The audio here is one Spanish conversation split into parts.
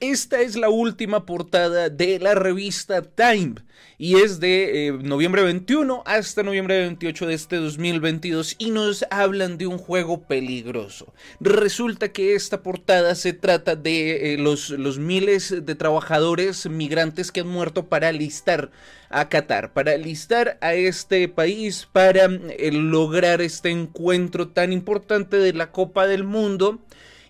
Esta es la última portada de la revista Time y es de eh, noviembre 21 hasta noviembre 28 de este 2022 y nos hablan de un juego peligroso. Resulta que esta portada se trata de eh, los, miles de trabajadores migrantes que han muerto para alistar a Qatar, para alistar a este país, para eh, lograr este encuentro tan importante de la Copa del Mundo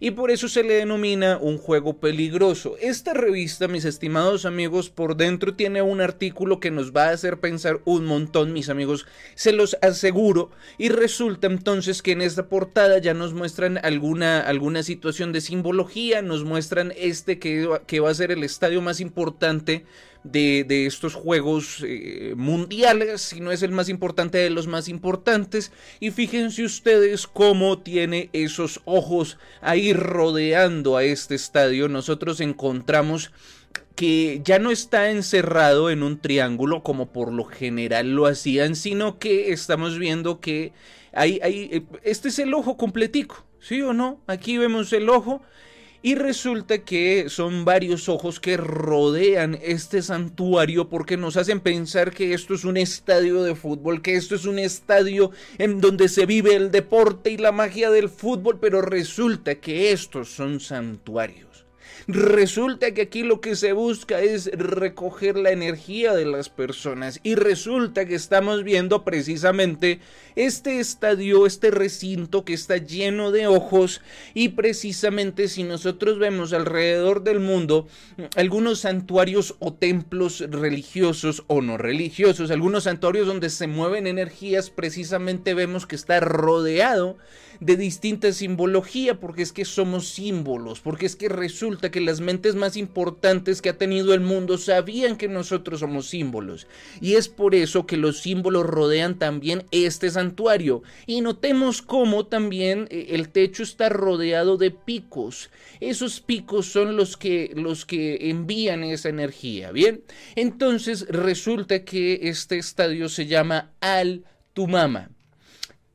y por eso se le denomina un juego peligroso. Esta revista, mis estimados amigos, por dentro tiene un artículo que nos va a hacer pensar un montón, mis amigos, se los aseguro, y resulta entonces que en esta portada ya nos muestran alguna, alguna situación de simbología, nos muestran este que, que va a ser el estadio más importante de, estos juegos eh, mundiales, si no es el más importante de los más importantes. Y fíjense ustedes cómo tiene esos ojos ahí rodeando a este estadio. Nosotros encontramos que ya no está encerrado en un triángulo como por lo general lo hacían, sino que estamos viendo que hay, hay, eh, este es el ojo completico, ¿sí o no? Aquí vemos el ojo y resulta que son varios ojos que rodean este santuario porque nos hacen pensar que esto es un estadio de fútbol, que esto es un estadio en donde se vive el deporte y la magia del fútbol, pero resulta que estos son santuarios. Resulta que aquí lo que se busca es recoger la energía de las personas. Y resulta que estamos viendo precisamente este estadio, este recinto que está lleno de ojos. Y precisamente si nosotros vemos alrededor del mundo algunos santuarios o templos religiosos o no religiosos, algunos santuarios donde se mueven energías, precisamente vemos que está rodeado de distinta simbología, porque es que somos símbolos, porque es que resulta que las mentes más importantes que ha tenido el mundo sabían que nosotros somos símbolos. Y es por eso que los símbolos rodean también este santuario. Y notemos cómo también eh, el techo está rodeado de picos. Esos picos son los que, los que envían esa energía, ¿bien? Entonces resulta que este estadio se llama Al Tumama.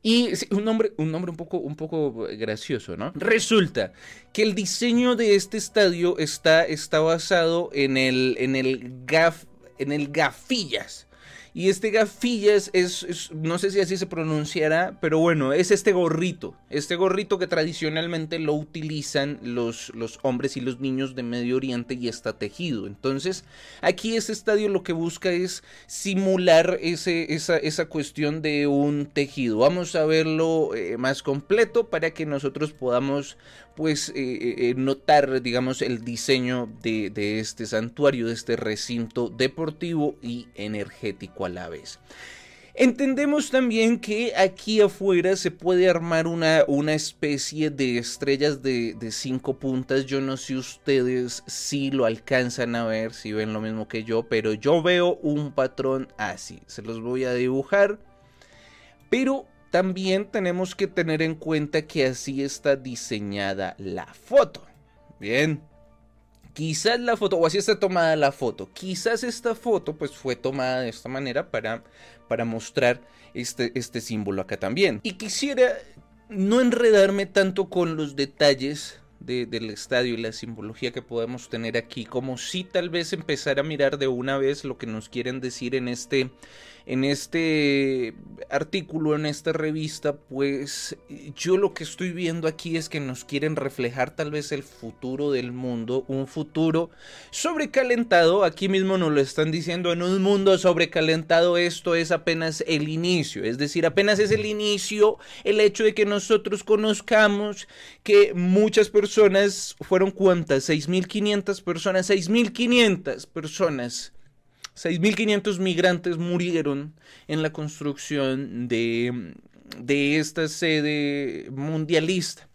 Y un nombre, un nombre un poco, un poco gracioso, ¿no? Resulta que el diseño de este estadio está, está basado en el, en el gaf, en el gafillas. Y este gafillas es, no sé si así se pronunciará, pero bueno, es este gorrito. Este gorrito que tradicionalmente lo utilizan los, los hombres y los niños de Medio Oriente y está tejido. Entonces, aquí este estadio lo que busca es simular ese, esa, esa cuestión de un tejido. Vamos a verlo eh, más completo para que nosotros podamos pues eh, eh, eh, notar, digamos, el diseño de, de, este santuario, de este recinto deportivo y energético a la vez. Entendemos también que aquí afuera se puede armar una, una especie de estrellas de, de, cinco puntas. Yo no sé ustedes si lo alcanzan a ver, si ven lo mismo que yo, pero yo veo un patrón así. Se los voy a dibujar. Pero también tenemos que tener en cuenta que así está diseñada la foto. Bien. Quizás la foto, o así está tomada la foto. Quizás esta foto pues fue tomada de esta manera para, para mostrar este, este símbolo acá también. Y quisiera no enredarme tanto con los detalles del estadio y la simbología que podemos tener aquí, como si tal vez empezar a mirar de una vez lo que nos quieren decir en este en este artículo, en esta revista, pues yo lo que estoy viendo aquí es que nos quieren reflejar tal vez el futuro del mundo, un futuro sobrecalentado, aquí mismo nos lo están diciendo, en un mundo sobrecalentado esto es apenas el inicio, es decir, apenas es el inicio el hecho de que nosotros conozcamos que muchas personas, fueron cuántas, 6.500 personas, 6.500 personas 6.500 migrantes murieron en la construcción de, de esta sede mundialista.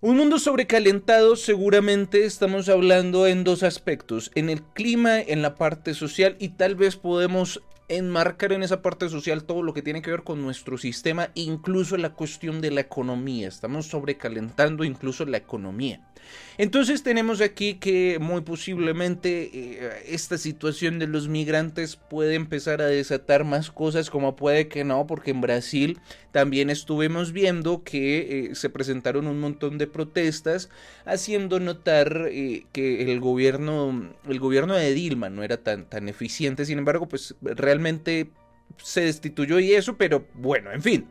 Un mundo sobrecalentado seguramente estamos hablando en dos aspectos, en el clima, en la parte social y tal vez podemos enmarcar en esa parte social todo lo que tiene que ver con nuestro sistema, incluso la cuestión de la economía. Estamos sobrecalentando incluso la economía. Entonces tenemos aquí que muy posiblemente eh, esta situación de los migrantes puede empezar a desatar más cosas como puede que no, porque en Brasil también estuvimos viendo que eh, se presentaron un montón de protestas haciendo notar eh, que el gobierno, el gobierno de Dilma no era tan, tan eficiente, sin embargo, pues realmente se destituyó y eso, pero bueno, en fin.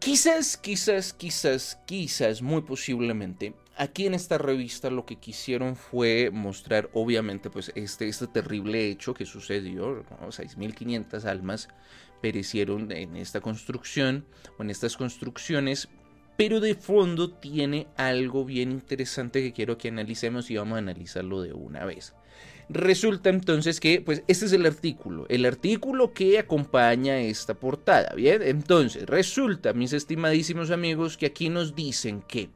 Quizás, quizás, quizás, quizás, muy posiblemente, aquí en esta revista lo que quisieron fue mostrar, obviamente, pues este, este terrible hecho que sucedió, 6.500 almas perecieron en esta construcción o en estas construcciones, pero de fondo tiene algo bien interesante que quiero que analicemos y vamos a analizarlo de una vez. Resulta entonces que, pues, este es el artículo, el artículo que acompaña esta portada, ¿bien? Entonces, resulta, mis estimadísimos amigos, que aquí nos dicen que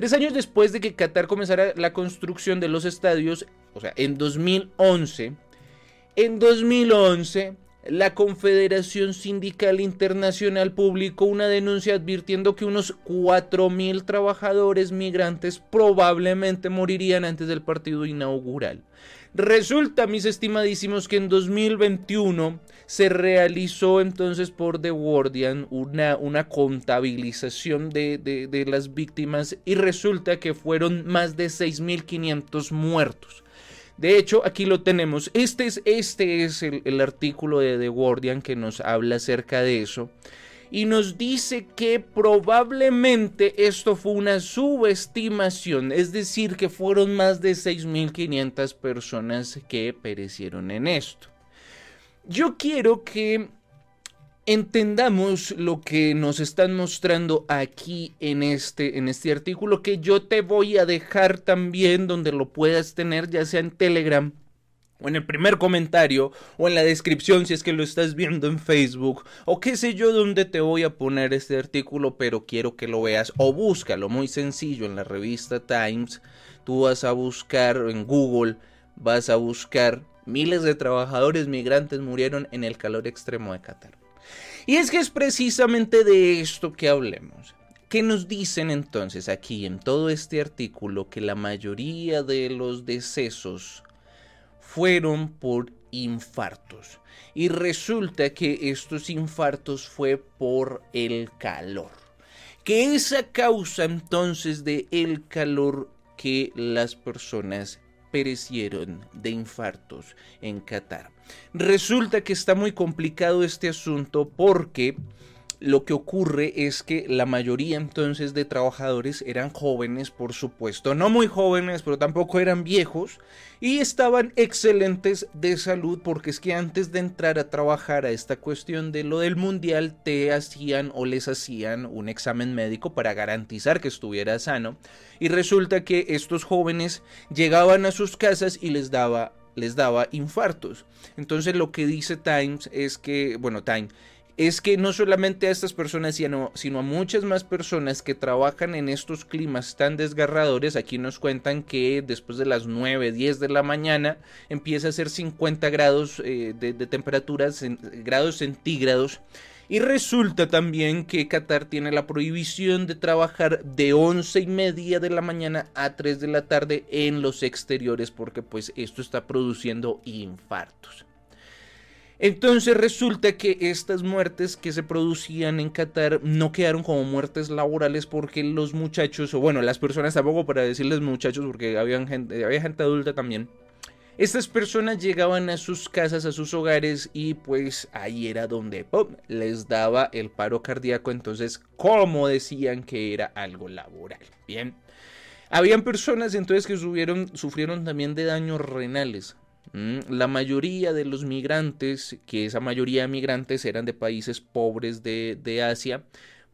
tres años después de que Qatar comenzara la construcción de los estadios, o sea, en 2011, en 2011 la Confederación Sindical Internacional publicó una denuncia advirtiendo que unos 4.000 trabajadores migrantes probablemente morirían antes del partido inaugural. Resulta, mis estimadísimos, que en 2021 se realizó entonces por The Guardian una, una contabilización de, de, las víctimas y resulta que fueron más de 6.500 muertos. De hecho, aquí lo tenemos. Este es, este es el, el artículo de The Guardian que nos habla acerca de eso y nos dice que probablemente esto fue una subestimación, es decir, que fueron más de 6.500 personas que perecieron en esto. Yo quiero que entendamos lo que nos están mostrando aquí en este, en este artículo que yo te voy a dejar también donde lo puedas tener ya sea en Telegram o en el primer comentario, o en la descripción si es que lo estás viendo en Facebook, o qué sé yo dónde te voy a poner este artículo, pero quiero que lo veas, o búscalo, muy sencillo, en la revista Times, tú vas a buscar en Google, vas a buscar miles de trabajadores migrantes murieron en el calor extremo de Qatar. Y es que es precisamente de esto que hablemos. ¿Qué nos dicen entonces aquí en todo este artículo que la mayoría de los decesos fueron por infartos. Y resulta que estos infartos fue por el calor. Que esa causa entonces de el calor que las personas perecieron de infartos en Qatar. Resulta que está muy complicado este asunto porque lo que ocurre es que la mayoría entonces de trabajadores eran jóvenes, por supuesto, no muy jóvenes, pero tampoco eran viejos, y estaban excelentes de salud porque es que antes de entrar a trabajar a esta cuestión de lo del mundial te hacían o les hacían un examen médico para garantizar que estuviera sano, y resulta que estos jóvenes llegaban a sus casas y les daba les daba infartos. Entonces lo que dice Times es que, bueno, Time es que no solamente a estas personas, sino, a muchas más personas que trabajan en estos climas tan desgarradores, aquí nos cuentan que después de las 9, 10 de la mañana empieza a ser 50 grados eh, de, de temperaturas, grados centígrados. Y resulta también que Qatar tiene la prohibición de trabajar de 11 y media de la mañana a 3 de la tarde en los exteriores porque pues esto está produciendo infartos. Entonces resulta que estas muertes que se producían en Qatar no quedaron como muertes laborales porque los muchachos, o bueno, las personas tampoco para decirles muchachos porque había gente, había gente adulta también. Estas personas llegaban a sus casas, a sus hogares y pues ahí era donde les daba el paro cardíaco. Entonces, ¿cómo decían que era algo laboral? Bien. Habían personas entonces que sufrieron también de daños renales. Mm, la mayoría de los migrantes, que esa mayoría de migrantes eran de países pobres de, de Asia,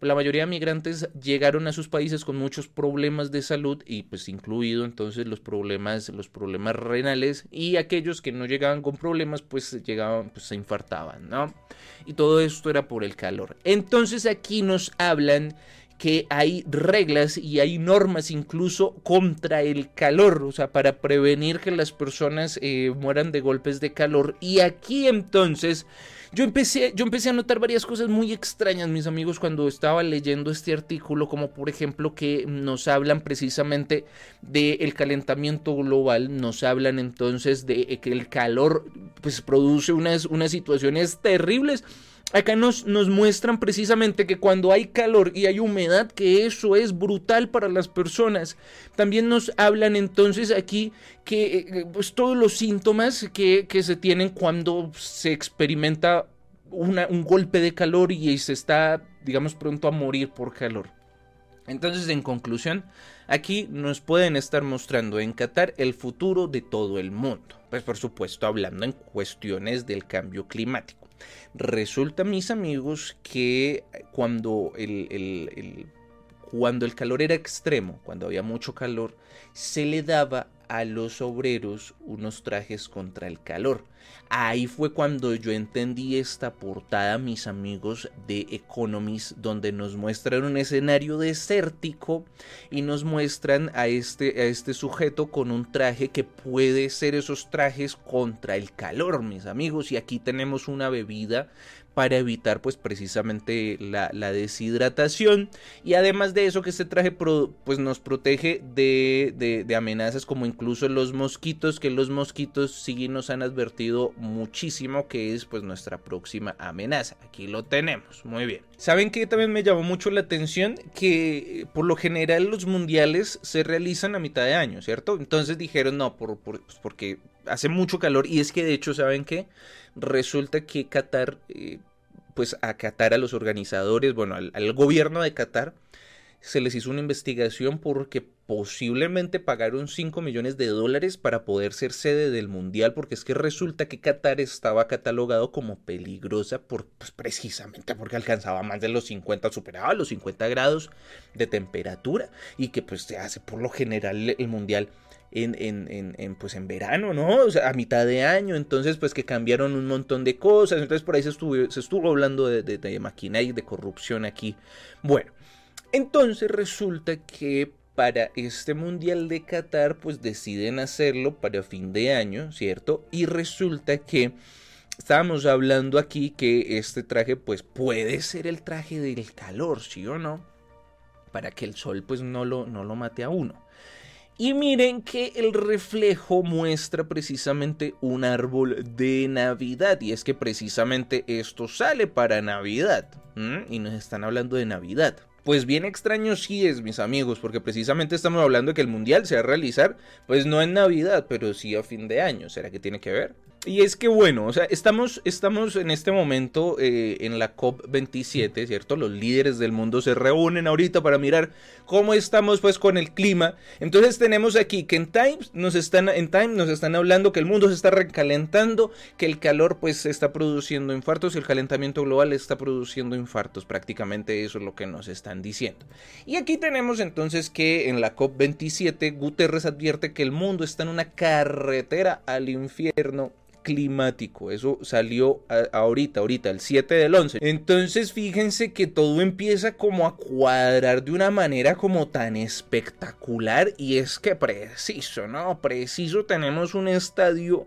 la mayoría de migrantes llegaron a sus países con muchos problemas de salud y pues incluido entonces los problemas los problemas renales y aquellos que no llegaban con problemas pues llegaban pues se infartaban, ¿no? Y todo esto era por el calor. Entonces aquí nos hablan que hay reglas y hay normas incluso contra el calor, o sea, para prevenir que las personas eh, mueran de golpes de calor. Y aquí entonces yo empecé, yo empecé a notar varias cosas muy extrañas, mis amigos, cuando estaba leyendo este artículo, como por ejemplo que nos hablan precisamente del calentamiento global, nos hablan entonces de que el calor pues produce unas, unas situaciones terribles acá nos, nos, muestran precisamente que cuando hay calor y hay humedad, que eso es brutal para las personas. También nos hablan entonces aquí que eh, pues, todos los síntomas que, que, se tienen cuando se experimenta un golpe de calor y se está, digamos, pronto a morir por calor. Entonces, en conclusión, aquí nos pueden estar mostrando en Qatar el futuro de todo el mundo. Pues por supuesto hablando en cuestiones del cambio climático. Resulta, mis amigos, que cuando el, cuando el calor era extremo, cuando había mucho calor, se le daba a los obreros unos trajes contra el calor. Ahí fue cuando yo entendí esta portada, mis amigos de Economist, donde nos muestran un escenario desértico y nos muestran a este, a este sujeto con un traje que puede ser esos trajes contra el calor, mis amigos. Y aquí tenemos una bebida para evitar pues precisamente la, deshidratación. Y además de eso que este traje pues nos protege de, amenazas como incluso los mosquitos que los mosquitos sí nos han advertido muchísimo que es pues nuestra próxima amenaza. Aquí lo tenemos muy bien. Saben que también me llamó mucho la atención que por lo general los mundiales se realizan a mitad de año cierto entonces dijeron no por pues, porque hace mucho calor. Y es que de hecho saben que resulta que Qatar, eh, pues a Qatar, a los organizadores, bueno, al, gobierno de Qatar, se les hizo una investigación porque posiblemente pagaron 5 millones de dólares para poder ser sede del mundial, porque es que resulta que Qatar estaba catalogado como peligrosa por, pues precisamente porque alcanzaba más de los 50, superaba los 50 grados de temperatura y que pues se hace por lo general el mundial en, pues en verano, ¿no? O sea, a mitad de año, entonces pues que cambiaron un montón de cosas, entonces por ahí se estuvo, se estuvo hablando de, de, de y de corrupción aquí. Bueno, entonces resulta que para este Mundial de Qatar pues deciden hacerlo para fin de año, ¿cierto? Y resulta que estábamos hablando aquí que este traje pues puede ser el traje del calor, ¿sí o no? Para que el sol pues no lo, no lo mate a uno. Y miren que el reflejo muestra precisamente un árbol de Navidad. Y es que precisamente esto sale para Navidad. Y nos están hablando de Navidad. Pues bien extraño sí es, mis amigos, porque precisamente estamos hablando de que el mundial se va a realizar, pues no en Navidad, pero sí a fin de año. ¿Será que tiene que ver? Y es que bueno, o sea, estamos, estamos en este momento eh, en la COP27, ¿cierto? Los líderes del mundo se reúnen ahorita para mirar cómo estamos pues con el clima. Entonces tenemos aquí que en Times nos están, en Time nos están hablando que el mundo se está recalentando, que el calor pues está produciendo infartos y el calentamiento global está produciendo infartos. Prácticamente eso es lo que nos están diciendo. Y aquí tenemos entonces que en la COP27 Guterres advierte que el mundo está en una carretera al infierno climático. Eso salió ahorita, ahorita, el 7 del 11. Entonces fíjense que todo empieza como a cuadrar de una manera como tan espectacular. Y es que preciso, ¿no? Preciso tenemos un estadio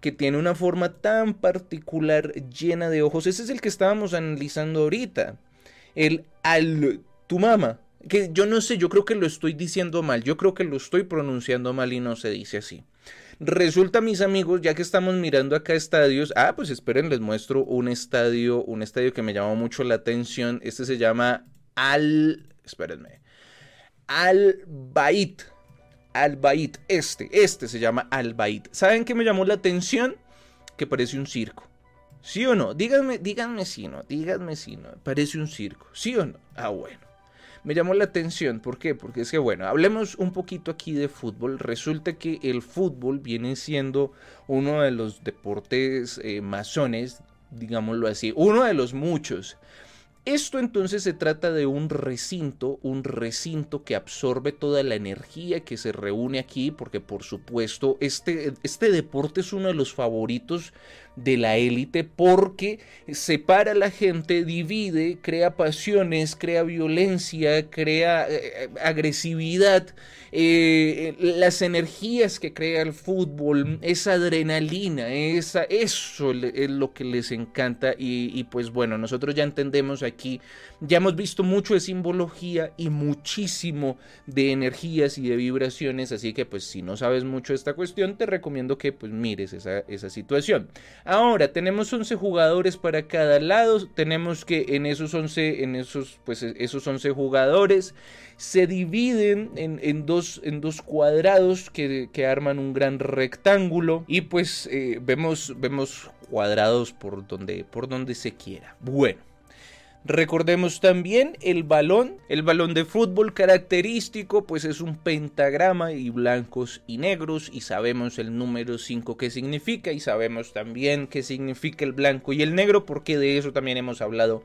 que tiene una forma tan particular llena de ojos. Ese es el que estábamos analizando ahorita. El Altumama. Que yo no sé, yo creo que lo estoy diciendo mal. Yo creo que lo estoy pronunciando mal y no se dice así. Resulta, mis amigos, ya que estamos mirando acá estadios, ah, pues esperen, les muestro un estadio, un estadio que me llamó mucho la atención. Este se llama Al, espérenme, Al Bait. Al Bait, este, este se llama Al Bait. ¿Saben qué me llamó la atención? Que parece un circo. ¿Sí o no? Díganme, díganme si no, díganme si no. Parece un circo. ¿Sí o no? Ah, bueno me llamó la atención. ¿Por qué? Porque es que, bueno, hablemos un poquito aquí de fútbol. Resulta que el fútbol viene siendo uno de los deportes eh, masones, digámoslo así, uno de los muchos. Esto entonces se trata de un recinto, un recinto que absorbe toda la energía que se reúne aquí, porque por supuesto este, este deporte es uno de los favoritos de la élite porque separa a la gente, divide, crea pasiones, crea violencia, crea eh, eh, agresividad, eh, las energías que crea el fútbol, esa adrenalina, esa, eso es lo que les encanta y, pues bueno, nosotros ya entendemos aquí aquí ya hemos visto mucho de simbología y muchísimo de energías y de vibraciones, así que pues si no sabes mucho de esta cuestión, te recomiendo que pues mires esa, esa situación. Ahora, tenemos 11 jugadores para cada lado, tenemos que en esos 11, en esos, pues esos 11 jugadores se dividen en, dos, en dos cuadrados que, arman un gran rectángulo y pues eh, vemos, vemos cuadrados por donde, por donde se quiera. Bueno. Recordemos también el balón, el balón de fútbol característico, pues es un pentagrama y blancos y negros y sabemos el número 5 que significa y sabemos también qué significa el blanco y el negro porque de eso también hemos hablado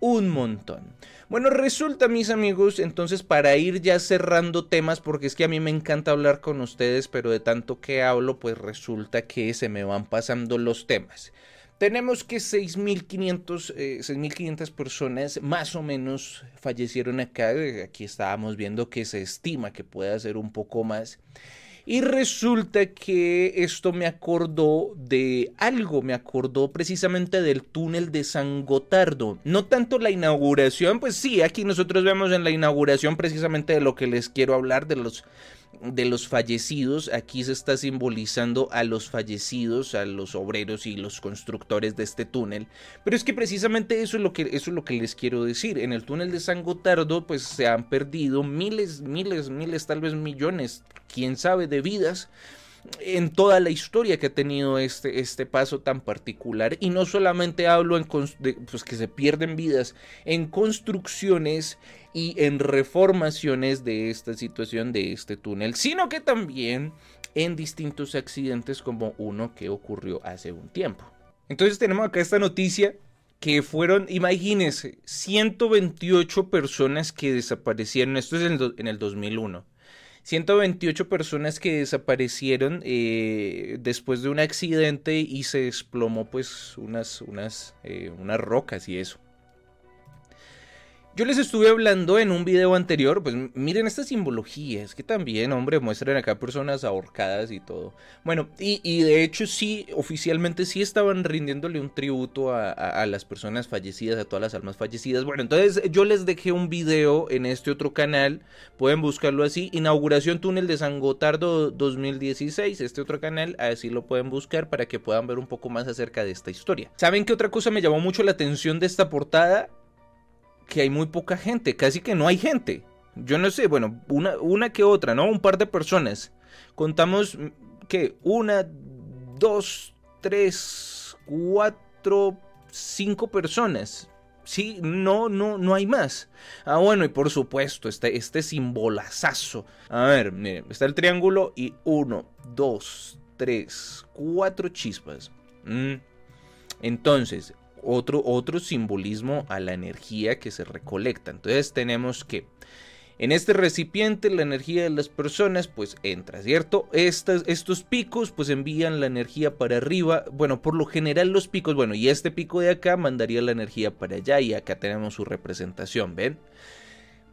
un montón. Bueno, resulta mis amigos, entonces para ir ya cerrando temas, porque es que a mí me encanta hablar con ustedes, pero de tanto que hablo, pues resulta que se me van pasando los temas. Tenemos que 6.500 eh, personas más o menos fallecieron acá. Aquí estábamos viendo que se estima que pueda ser un poco más. Y resulta que esto me acordó de algo, me acordó precisamente del túnel de San Gotardo. No tanto la inauguración, pues sí, aquí nosotros vemos en la inauguración precisamente de lo que les quiero hablar, de los de los fallecidos. Aquí se está simbolizando a los fallecidos, a los obreros y los constructores de este túnel. Pero es que precisamente eso es lo que, eso es lo que les quiero decir. En el túnel de San Gotardo, pues se han perdido miles, miles, miles, tal vez millones, quién sabe, de vidas en toda la historia que ha tenido este, este paso tan particular. Y no solamente hablo en pues que se pierden vidas en construcciones y en reformaciones de esta situación de este túnel, sino que también en distintos accidentes como uno que ocurrió hace un tiempo. Entonces tenemos acá esta noticia que fueron, imagínense, 128 personas que desaparecieron, esto es en el, en el 2001 128 personas que desaparecieron eh, después de un accidente y se desplomó pues unas, unas, eh, unas rocas y eso. Yo les estuve hablando en un video anterior, pues miren esta simbología, es que también, hombre, muestran acá personas ahorcadas y todo. Bueno, y, de hecho sí, oficialmente sí estaban rindiéndole un tributo a, las personas fallecidas, a todas las almas fallecidas. Bueno, entonces yo les dejé un video en este otro canal, pueden buscarlo así, Inauguración Túnel de San Gotardo 2016, este otro canal, así lo pueden buscar para que puedan ver un poco más acerca de esta historia. ¿Saben qué otra cosa me llamó mucho la atención de esta portada? Que hay muy poca gente, casi que no hay gente. Yo no sé, bueno, una, una que otra, ¿no? Un par de personas. Contamos que una, dos, tres, cuatro, cinco personas. Sí, no, no, no hay más. Ah, bueno, y por supuesto, este, este simbolazazo. A ver, miren, está el triángulo y uno, dos, tres, cuatro chispas. Mm. Entonces, otro, otro simbolismo a la energía que se recolecta. Entonces tenemos que en este recipiente la energía de las personas pues entra, ¿cierto? Estos picos pues envían la energía para arriba. Bueno, por lo general los picos, bueno, y este pico de acá mandaría la energía para allá y acá tenemos su representación, ¿ven?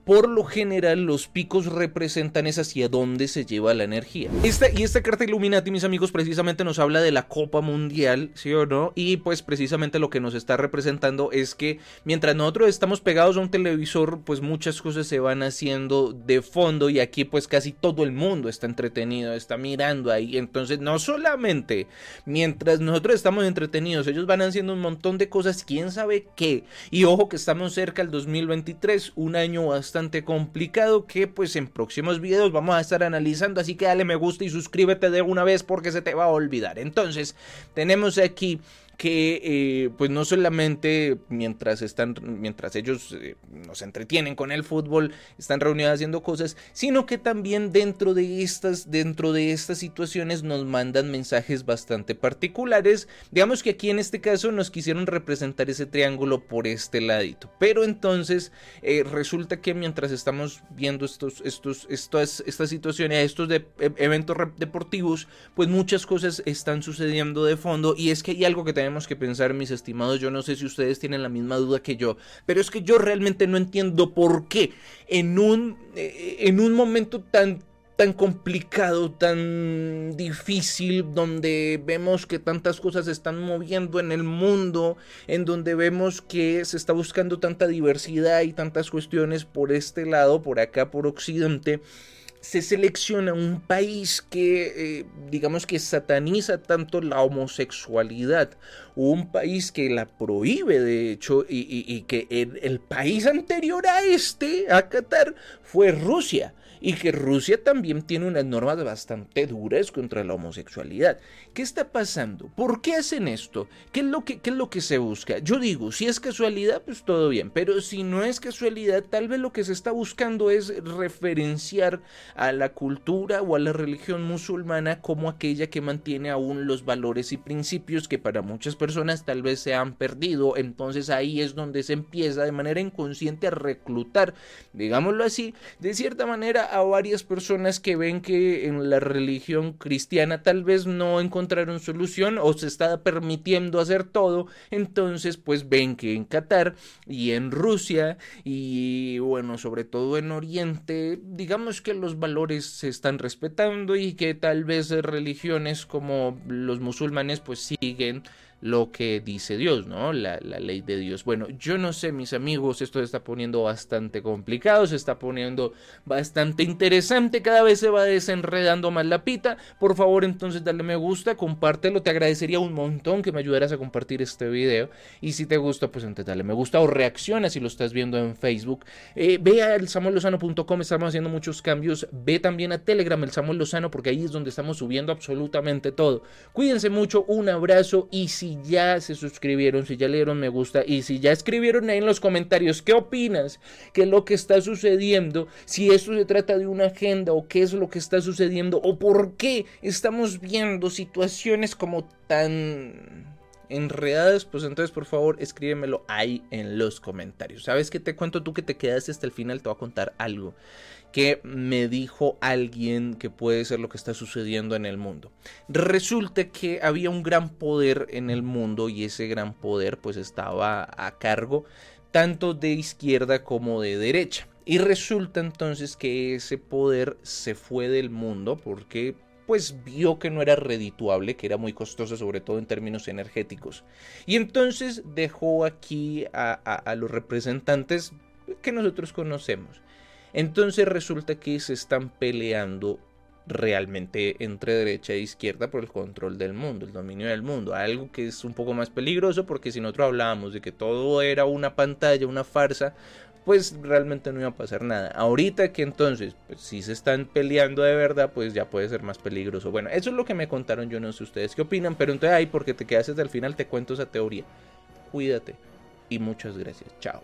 Por lo general los picos representan es hacia dónde se lleva la energía. Esta, y esta carta Illuminati, mis amigos, precisamente nos habla de la Copa Mundial, ¿sí o no? Y pues precisamente lo que nos está representando es que mientras nosotros estamos pegados a un televisor, pues muchas cosas se van haciendo de fondo y aquí pues casi todo el mundo está entretenido, está mirando ahí. Entonces no solamente mientras nosotros estamos entretenidos, ellos van haciendo un montón de cosas, quién sabe qué. Y ojo que estamos cerca al 2023, un año bastante bastante complicado que pues en próximos videos vamos a estar analizando, así que dale me gusta y suscríbete de una vez porque se te va a olvidar. Entonces, tenemos aquí que eh, pues no solamente mientras están mientras ellos eh, nos entretienen con el fútbol están reunidos haciendo cosas sino que también dentro de estas dentro de estas situaciones nos mandan mensajes bastante particulares. Digamos que aquí en este caso nos quisieron representar ese triángulo por este ladito. Pero entonces eh, resulta que mientras estamos viendo estos estos estas estas situaciones estos de, e, eventos deportivos pues muchas cosas están sucediendo de fondo y es que hay algo que tenemos que pensar, mis estimados. Yo no sé si ustedes tienen la misma duda que yo, pero es que yo realmente no entiendo por qué en un, eh, en un momento tan tan complicado, tan difícil, donde vemos que tantas cosas se están moviendo en el mundo, en donde vemos que se está buscando tanta diversidad y tantas cuestiones por este lado, por acá, por Occidente se selecciona un país que, eh, digamos que sataniza tanto la homosexualidad, un país que la prohíbe de hecho y, que el país anterior a este, a Qatar, fue Rusia y que Rusia también tiene unas normas bastante duras contra la homosexualidad. ¿Qué está pasando? ¿Por qué hacen esto? ¿Qué es lo que, es lo que se busca? Yo digo, si es casualidad, pues todo bien, pero si no es casualidad, tal vez lo que se está buscando es referenciar a la cultura o a la religión musulmana como aquella que mantiene aún los valores y principios que para muchas personas tal vez se han perdido. Entonces ahí es donde se empieza de manera inconsciente a reclutar, digámoslo así, de cierta manera a varias personas que ven que en la religión cristiana tal vez no encontraron solución o se está permitiendo hacer todo, entonces pues ven que en Qatar y en Rusia y bueno, sobre todo en Oriente, digamos que los valores se están respetando y que tal vez religiones como los musulmanes pues siguen lo que dice Dios, ¿no? La, ley de Dios. Bueno, yo no sé, mis amigos, esto se está poniendo bastante complicado, se está poniendo bastante interesante, cada vez se va desenredando más la pita. Por favor, entonces dale me gusta, compártelo, te agradecería un montón que me ayudaras a compartir este video. Y si te gusta, pues entonces dale me gusta o reacciona si lo estás viendo en Facebook. Eh, ve a elsamuellozano.com, estamos haciendo muchos cambios. Ve también a Telegram, el Samuel Lozano, porque ahí es donde estamos subiendo absolutamente todo. Cuídense mucho, un abrazo y si ya se suscribieron, si ya le dieron me gusta y si ya escribieron ahí en los comentarios qué opinas, qué es lo que está sucediendo, si esto se trata de una agenda o qué es lo que está sucediendo o por qué estamos viendo situaciones como tan enredadas, pues entonces por favor escríbemelo ahí en los comentarios. ¿Sabes qué te cuento tú que te quedaste hasta el final? Te voy a contar algo que me dijo alguien que puede ser lo que está sucediendo en el mundo. Resulta que había un gran poder en el mundo y ese gran poder pues estaba a cargo tanto de izquierda como de derecha. Y resulta entonces que ese poder se fue del mundo porque pues vio que no era redituable, que era muy costoso, sobre todo en términos energéticos. Y entonces dejó aquí a, a los representantes que nosotros conocemos. Entonces resulta que se están peleando realmente entre derecha e izquierda por el control del mundo, el dominio del mundo, algo que es un poco más peligroso porque si nosotros hablábamos de que todo era una pantalla, una farsa, pues realmente no iba a pasar nada. Ahorita que entonces, pues si se están peleando de verdad, pues ya puede ser más peligroso. Bueno, eso es lo que me contaron, yo no sé ustedes qué opinan, pero entonces ahí porque te quedas hasta el final te cuento esa teoría. Cuídate y muchas gracias. Chao.